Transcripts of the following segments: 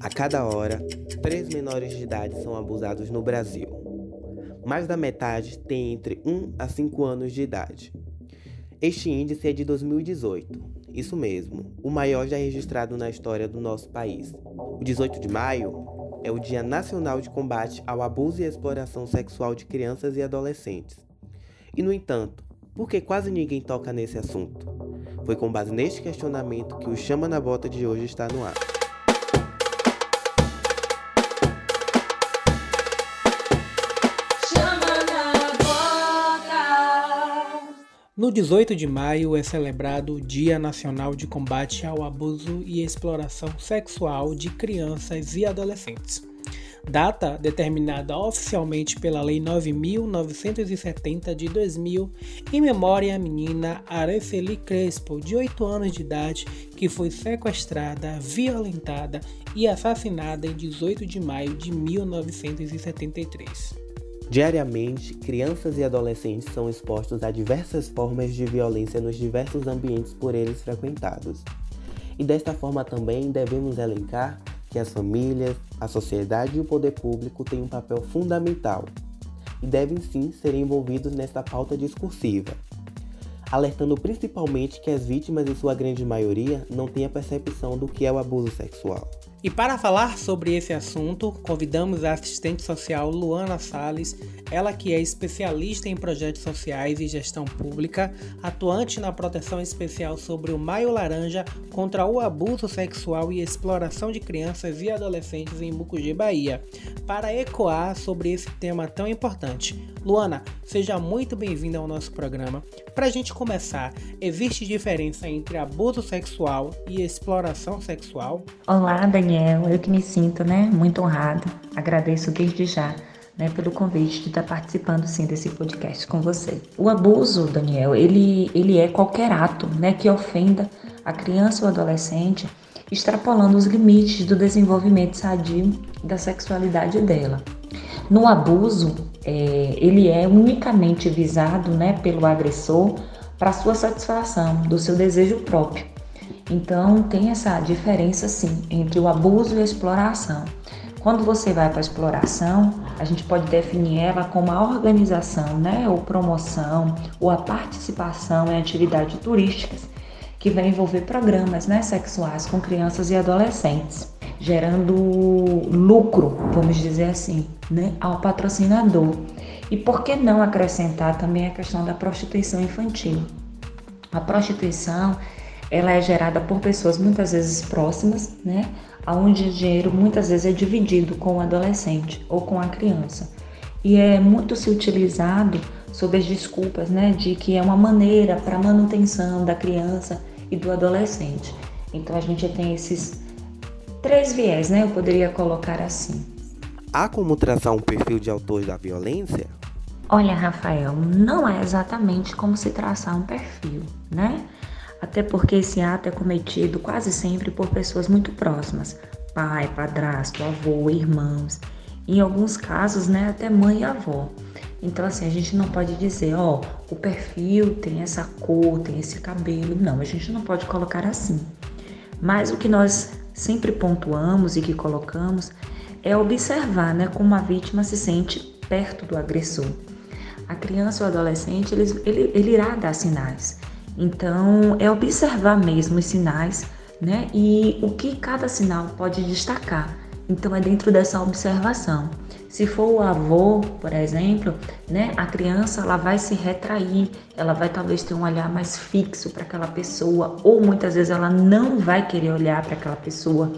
A cada hora, três menores de idade são abusados no Brasil. Mais da metade tem entre 1 a 5 anos de idade. Este índice é de 2018. Isso mesmo, o maior já registrado na história do nosso país. O 18 de maio é o Dia Nacional de Combate ao Abuso e Exploração Sexual de Crianças e Adolescentes. E, no entanto, por que quase ninguém toca nesse assunto? Foi com base neste questionamento que o Chama na Bota de hoje está no ar. No 18 de maio é celebrado o Dia Nacional de Combate ao Abuso e Exploração Sexual de Crianças e Adolescentes. Data determinada oficialmente pela Lei 9.970 de 2000, em memória à menina Araceli Crespo, de 8 anos de idade, que foi sequestrada, violentada e assassinada em 18 de maio de 1973. Diariamente, crianças e adolescentes são expostos a diversas formas de violência nos diversos ambientes por eles frequentados. E desta forma também devemos elencar que as famílias, a sociedade e o poder público têm um papel fundamental e devem sim ser envolvidos nesta pauta discursiva, alertando principalmente que as vítimas, em sua grande maioria, não têm a percepção do que é o abuso sexual. E para falar sobre esse assunto, convidamos a assistente social Luana Sales, ela que é especialista em projetos sociais e gestão pública, atuante na proteção especial sobre o Maio Laranja contra o abuso sexual e exploração de crianças e adolescentes em Mucugê, Bahia, para ecoar sobre esse tema tão importante. Luana, seja muito bem-vinda ao nosso programa. Para a gente começar, existe diferença entre abuso sexual e exploração sexual? Olá, Daniel. Daniel, eu que me sinto né, muito honrada, agradeço desde já né, pelo convite de estar participando sim desse podcast com você. O abuso, Daniel, ele, ele é qualquer ato né, que ofenda a criança ou adolescente, extrapolando os limites do desenvolvimento sadio da sexualidade dela. No abuso, é, ele é unicamente visado né, pelo agressor para sua satisfação do seu desejo próprio então tem essa diferença sim entre o abuso e a exploração. Quando você vai para a exploração, a gente pode definir ela como a organização, né, ou promoção, ou a participação em atividades turísticas que vai envolver programas, né, sexuais com crianças e adolescentes, gerando lucro, vamos dizer assim, né, ao patrocinador. E por que não acrescentar também a questão da prostituição infantil? A prostituição ela é gerada por pessoas muitas vezes próximas, né? Onde o dinheiro muitas vezes é dividido com o adolescente ou com a criança. E é muito se utilizado sob as desculpas, né, de que é uma maneira para manutenção da criança e do adolescente. Então a gente tem esses três viés, né? Eu poderia colocar assim. Há como traçar um perfil de autor da violência? Olha, Rafael, não é exatamente como se traçar um perfil, né? Até porque esse ato é cometido quase sempre por pessoas muito próximas, pai, padrasto, avô, irmãos, em alguns casos, né, até mãe e avó. Então, assim, a gente não pode dizer, ó, o perfil tem essa cor, tem esse cabelo. Não, a gente não pode colocar assim. Mas o que nós sempre pontuamos e que colocamos é observar, né, como a vítima se sente perto do agressor. A criança ou adolescente, ele, ele, ele irá dar sinais. Então, é observar mesmo os sinais, né? E o que cada sinal pode destacar. Então, é dentro dessa observação. Se for o avô, por exemplo, né, a criança ela vai se retrair, ela vai talvez ter um olhar mais fixo para aquela pessoa, ou muitas vezes ela não vai querer olhar para aquela pessoa,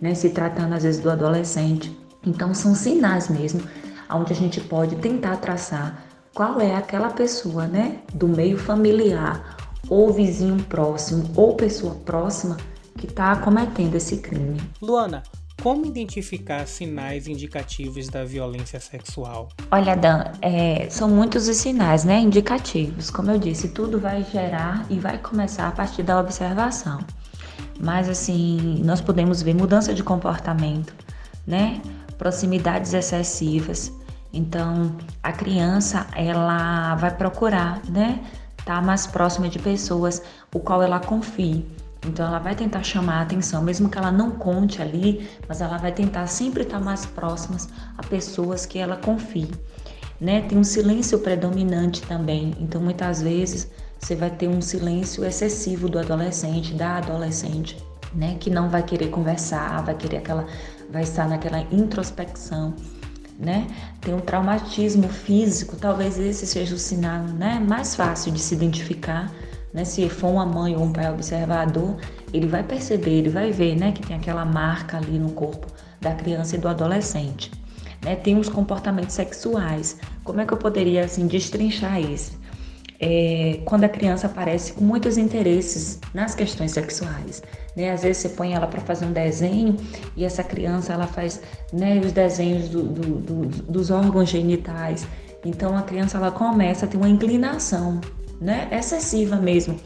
né, se tratando às vezes do adolescente. Então são sinais mesmo, onde a gente pode tentar traçar qual é aquela pessoa, né, do meio familiar ou vizinho próximo ou pessoa próxima que está cometendo esse crime. Luana, como identificar sinais indicativos da violência sexual? Olha, Dan, é, são muitos os sinais né, indicativos. Como eu disse, tudo vai gerar e vai começar a partir da observação. Mas, assim, nós podemos ver mudança de comportamento, né? Proximidades excessivas. Então, a criança, ela vai procurar, né? Estar tá mais próxima de pessoas o qual ela confie. Então ela vai tentar chamar a atenção, mesmo que ela não conte ali, mas ela vai tentar sempre estar mais próximas a pessoas que ela confie. Né? Tem um silêncio predominante também. Então muitas vezes você vai ter um silêncio excessivo do adolescente, da adolescente, né? Que não vai querer conversar, vai querer aquela, vai estar naquela introspecção. Né? Tem um traumatismo físico, talvez esse seja o sinal né, mais fácil de se identificar né? Se for uma mãe ou um pai observador, ele vai perceber, ele vai ver né, que tem aquela marca ali no corpo da criança e do adolescente. Né? Tem os comportamentos sexuais. Como é que eu poderia assim destrinchar isso? É, quando a criança aparece com muitos interesses nas questões sexuais. Né? Às vezes você põe ela para fazer um desenho e essa criança ela faz né, os desenhos do, do, do, dos órgãos genitais. Então a criança ela começa a ter uma inclinação né, excessiva mesmo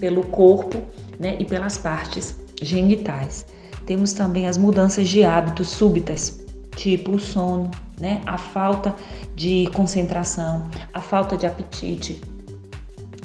pelo corpo né, e pelas partes genitais. Temos também as mudanças de hábitos súbitas, tipo o sono, né, a falta de concentração, a falta de apetite,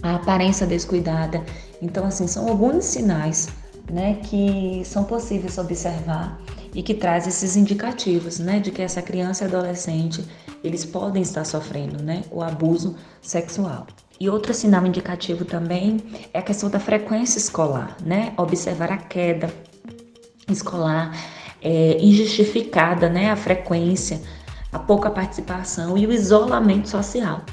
a aparência descuidada. Então, assim, são alguns sinais né, que são possíveis observar e que traz esses indicativos, né, de que essa criança e adolescente eles podem estar sofrendo, né, o abuso sexual. E outro sinal indicativo também é a questão da frequência escolar, né? Observar a queda escolar é, injustificada, né? A frequência, a pouca participação e o isolamento social.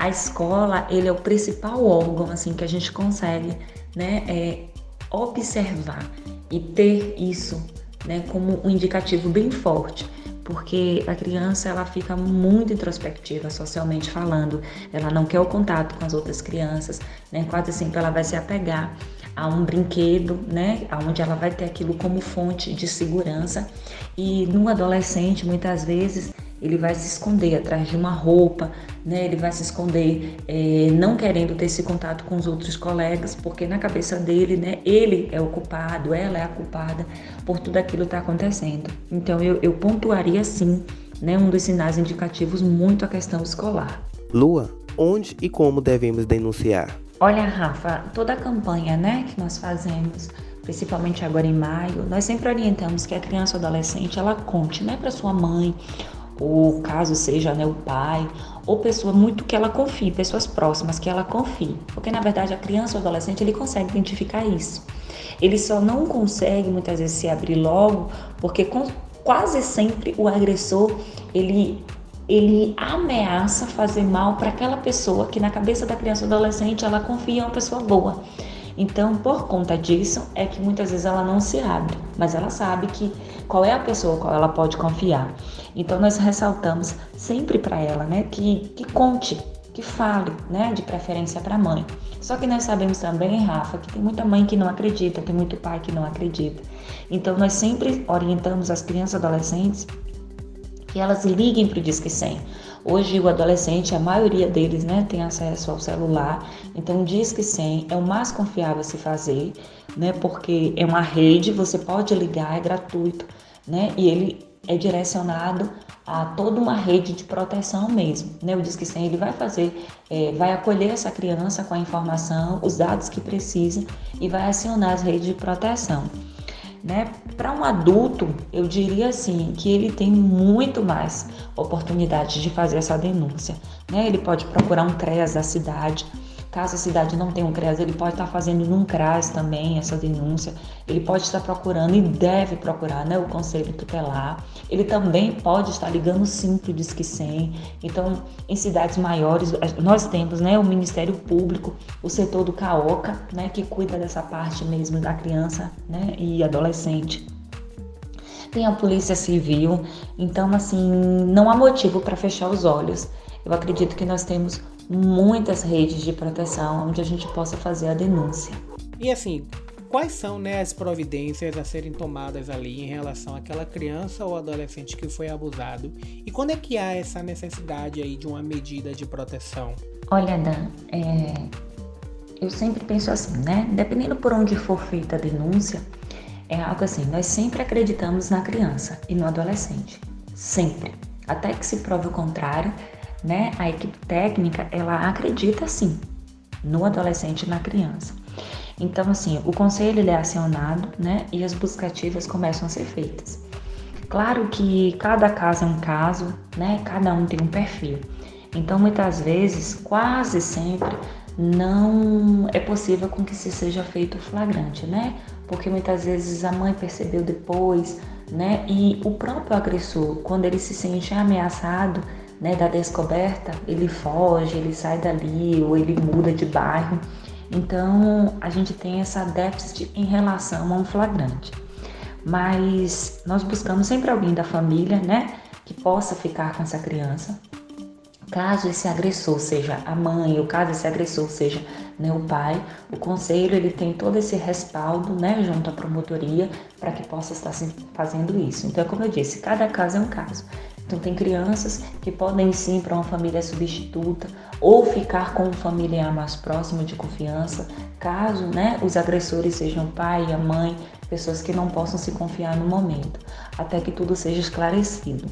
A escola, ele é o principal órgão, assim, que a gente consegue, né? É, observar e ter isso, né? Como um indicativo bem forte porque a criança ela fica muito introspectiva socialmente falando, ela não quer o contato com as outras crianças, né? Quase sempre ela vai se apegar a um brinquedo, né? Onde ela vai ter aquilo como fonte de segurança. E no adolescente, muitas vezes, ele vai se esconder atrás de uma roupa, né? Ele vai se esconder é, não querendo ter esse contato com os outros colegas, porque na cabeça dele, né? Ele é o culpado, ela é a culpada por tudo aquilo que está acontecendo. Então eu, eu pontuaria sim, né? Um dos sinais indicativos muito a questão escolar. Lua, onde e como devemos denunciar? Olha, Rafa, toda a campanha, né, que nós fazemos principalmente agora em maio, nós sempre orientamos que a criança ou adolescente ela conte, né, para sua mãe ou caso seja né, o pai, ou pessoa muito que ela confie, pessoas próximas que ela confie. Porque na verdade a criança ou adolescente ele consegue identificar isso. Ele só não consegue muitas vezes se abrir logo, porque com, quase sempre o agressor ele ele ameaça fazer mal para aquela pessoa que na cabeça da criança ou adolescente ela confia em uma pessoa boa. Então, por conta disso, é que muitas vezes ela não se abre, mas ela sabe que qual é a pessoa qual ela pode confiar. Então, nós ressaltamos sempre para ela, né, que, que conte, que fale, né, de preferência para a mãe. Só que nós sabemos também, Rafa, que tem muita mãe que não acredita, tem muito pai que não acredita. Então, nós sempre orientamos as crianças e adolescentes que elas liguem para o Disque 100 Hoje o adolescente, a maioria deles, né, tem acesso ao celular, então o Disque 100 é o mais confiável a se fazer, né, porque é uma rede, você pode ligar, é gratuito, né, e ele é direcionado a toda uma rede de proteção mesmo, né, o Disque 100 ele vai fazer, é, vai acolher essa criança com a informação, os dados que precisa e vai acionar as redes de proteção. Né? Para um adulto, eu diria assim que ele tem muito mais oportunidade de fazer essa denúncia. Né? Ele pode procurar um CREAS da cidade, Caso a cidade não tenha um CREAS, ele pode estar fazendo num CRAS também essa denúncia. Ele pode estar procurando e deve procurar né, o Conselho Tutelar. Ele também pode estar ligando sim para o Disque 100. Então, em cidades maiores, nós temos né, o Ministério Público, o setor do CAOCA, né, que cuida dessa parte mesmo da criança né, e adolescente tem a polícia civil, então assim, não há motivo para fechar os olhos. Eu acredito que nós temos muitas redes de proteção onde a gente possa fazer a denúncia. E assim, quais são né, as providências a serem tomadas ali em relação àquela criança ou adolescente que foi abusado? E quando é que há essa necessidade aí de uma medida de proteção? Olha, Dan, é... eu sempre penso assim, né? Dependendo por onde for feita a denúncia, é algo assim, nós sempre acreditamos na criança e no adolescente. Sempre. Até que se prove o contrário, né? A equipe técnica, ela acredita sim no adolescente e na criança. Então, assim, o conselho é acionado, né? E as buscativas começam a ser feitas. Claro que cada caso é um caso, né? Cada um tem um perfil. Então, muitas vezes, quase sempre, não é possível com que se seja feito flagrante, né? Porque muitas vezes a mãe percebeu depois, né? E o próprio agressor, quando ele se sente ameaçado, né, da descoberta, ele foge, ele sai dali ou ele muda de bairro. Então, a gente tem essa déficit em relação a um flagrante. Mas nós buscamos sempre alguém da família, né, que possa ficar com essa criança. Caso esse agressor seja a mãe, ou caso esse agressor seja né, o pai, o conselho ele tem todo esse respaldo, né, junto à promotoria, para que possa estar fazendo isso. Então, como eu disse, cada caso é um caso. Então, tem crianças que podem sim para uma família substituta ou ficar com um familiar mais próximo de confiança, caso né, os agressores sejam o pai a mãe, pessoas que não possam se confiar no momento, até que tudo seja esclarecido.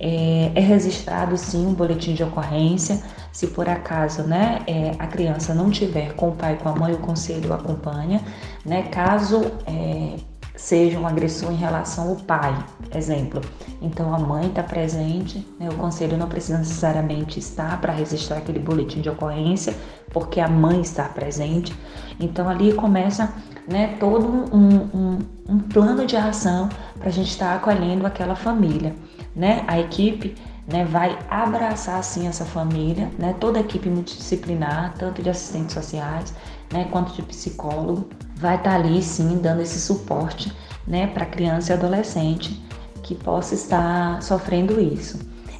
É, é registrado sim um boletim de ocorrência. Se por acaso né, é, a criança não tiver com o pai, com a mãe, o conselho acompanha. Né, caso é, seja um agressor em relação ao pai, exemplo. Então a mãe está presente, né, o conselho não precisa necessariamente estar para registrar aquele boletim de ocorrência, porque a mãe está presente. Então ali começa né, todo um, um, um plano de ação para a gente estar tá acolhendo aquela família. Né? A equipe né, vai abraçar assim essa família, né, toda a equipe multidisciplinar, tanto de assistentes sociais né, quanto de psicólogo, vai estar tá ali sim dando esse suporte né, para criança e adolescente que possa estar sofrendo isso.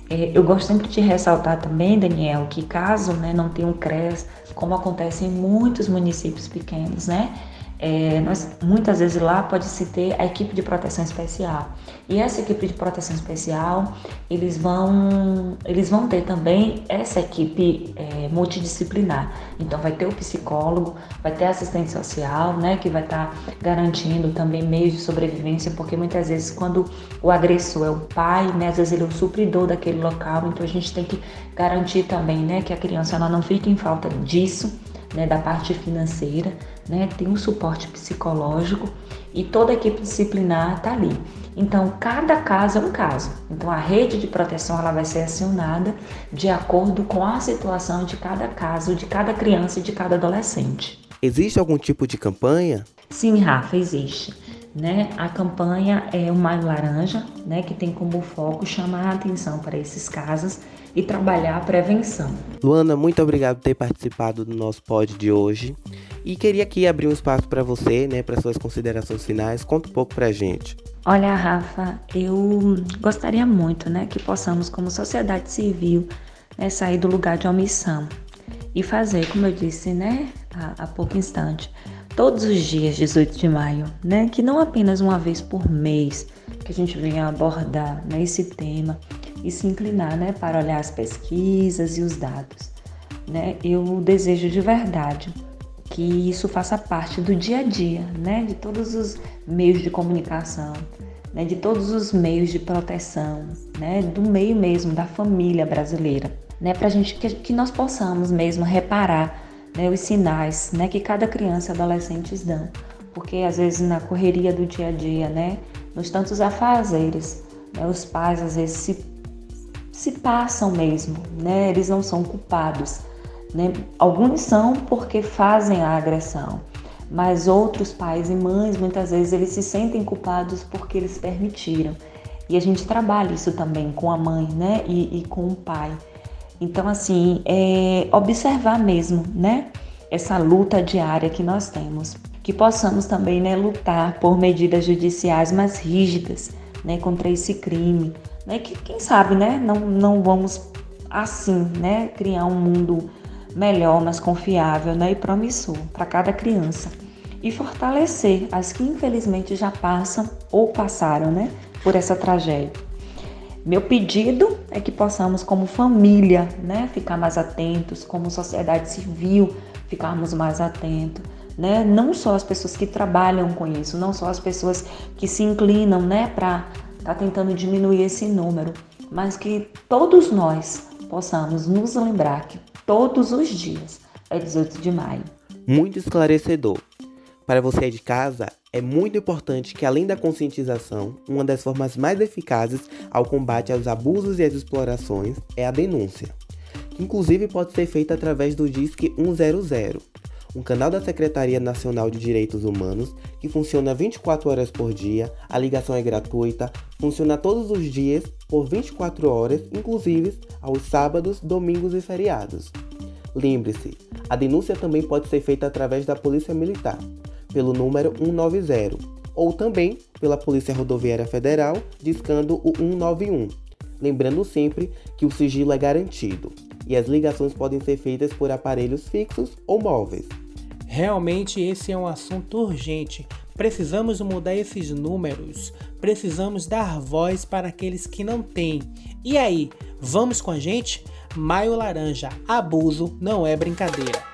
É, eu gosto sempre de ressaltar também, Daniel, que caso né, não tenha um CRES, como acontece em muitos municípios pequenos, né? É, nós, muitas vezes lá pode-se ter a equipe de proteção especial. E essa equipe de proteção especial, eles vão, eles vão ter também essa equipe é, multidisciplinar. Então vai ter o psicólogo, vai ter assistente social, né, que vai estar tá garantindo também meios de sobrevivência, porque muitas vezes quando o agressor é o pai, né, às vezes ele é o supridor daquele local, então a gente tem que garantir também, né, que a criança ela não fique em falta disso né, da parte financeira, né, tem um suporte psicológico e toda a equipe disciplinar está ali. Então, cada caso é um caso. Então, a rede de proteção ela vai ser acionada de acordo com a situação de cada caso, de cada criança e de cada adolescente. Existe algum tipo de campanha? Sim, Rafa, existe. Né? A campanha é o Maio Laranja, né, que tem como foco chamar a atenção para esses casos e trabalhar a prevenção. Luana, muito obrigado por ter participado do nosso pod de hoje. E queria aqui abrir um espaço para você, né, para suas considerações finais. Conta um pouco para a gente. Olha, Rafa, eu gostaria muito, né, que possamos, como sociedade civil, né, sair do lugar de omissão e fazer, como eu disse, né, há, há pouco instante, todos os dias 18 de maio, né, que não apenas uma vez por mês que a gente venha abordar né, esse tema e se inclinar né, para olhar as pesquisas e os dados. Né? Eu desejo de verdade que isso faça parte do dia a dia, né, de todos os meios de comunicação, né, de todos os meios de proteção, né, do meio mesmo da família brasileira, né, para gente que, que, nós possamos mesmo reparar né, os sinais, né, que cada criança e adolescente dão, porque às vezes na correria do dia a dia, né, nos tantos afazeres, né, os pais às vezes se se passam mesmo, né? Eles não são culpados, né? Alguns são porque fazem a agressão, mas outros pais e mães muitas vezes eles se sentem culpados porque eles permitiram. E a gente trabalha isso também com a mãe, né? E, e com o pai. Então, assim, é observar mesmo, né? Essa luta diária que nós temos. Que possamos também, né, lutar por medidas judiciais mais rígidas, né, contra esse crime, né? Que quem sabe, né? Não, não vamos assim, né? Criar um mundo melhor, mais confiável, né? E promissor para cada criança e fortalecer as que infelizmente já passam ou passaram, né? Por essa tragédia. Meu pedido é que possamos, como família, né, ficar mais atentos, como sociedade civil, ficarmos mais atentos, né? Não só as pessoas que trabalham com isso, não só as pessoas que se inclinam, né, para está tentando diminuir esse número, mas que todos nós possamos nos lembrar que todos os dias é 18 de maio. Muito esclarecedor. Para você de casa, é muito importante que, além da conscientização, uma das formas mais eficazes ao combate aos abusos e às explorações é a denúncia, inclusive pode ser feita através do Disque 100, um canal da Secretaria Nacional de Direitos Humanos que funciona 24 horas por dia, a ligação é gratuita, funciona todos os dias por 24 horas, inclusive aos sábados, domingos e feriados. Lembre-se, a denúncia também pode ser feita através da Polícia Militar pelo número 190 ou também pela Polícia Rodoviária Federal discando o 191. Lembrando sempre que o sigilo é garantido e as ligações podem ser feitas por aparelhos fixos ou móveis. Realmente esse é um assunto urgente. Precisamos mudar esses números. Precisamos dar voz para aqueles que não têm. E aí, vamos com a gente? Maio Laranja, abuso não é brincadeira.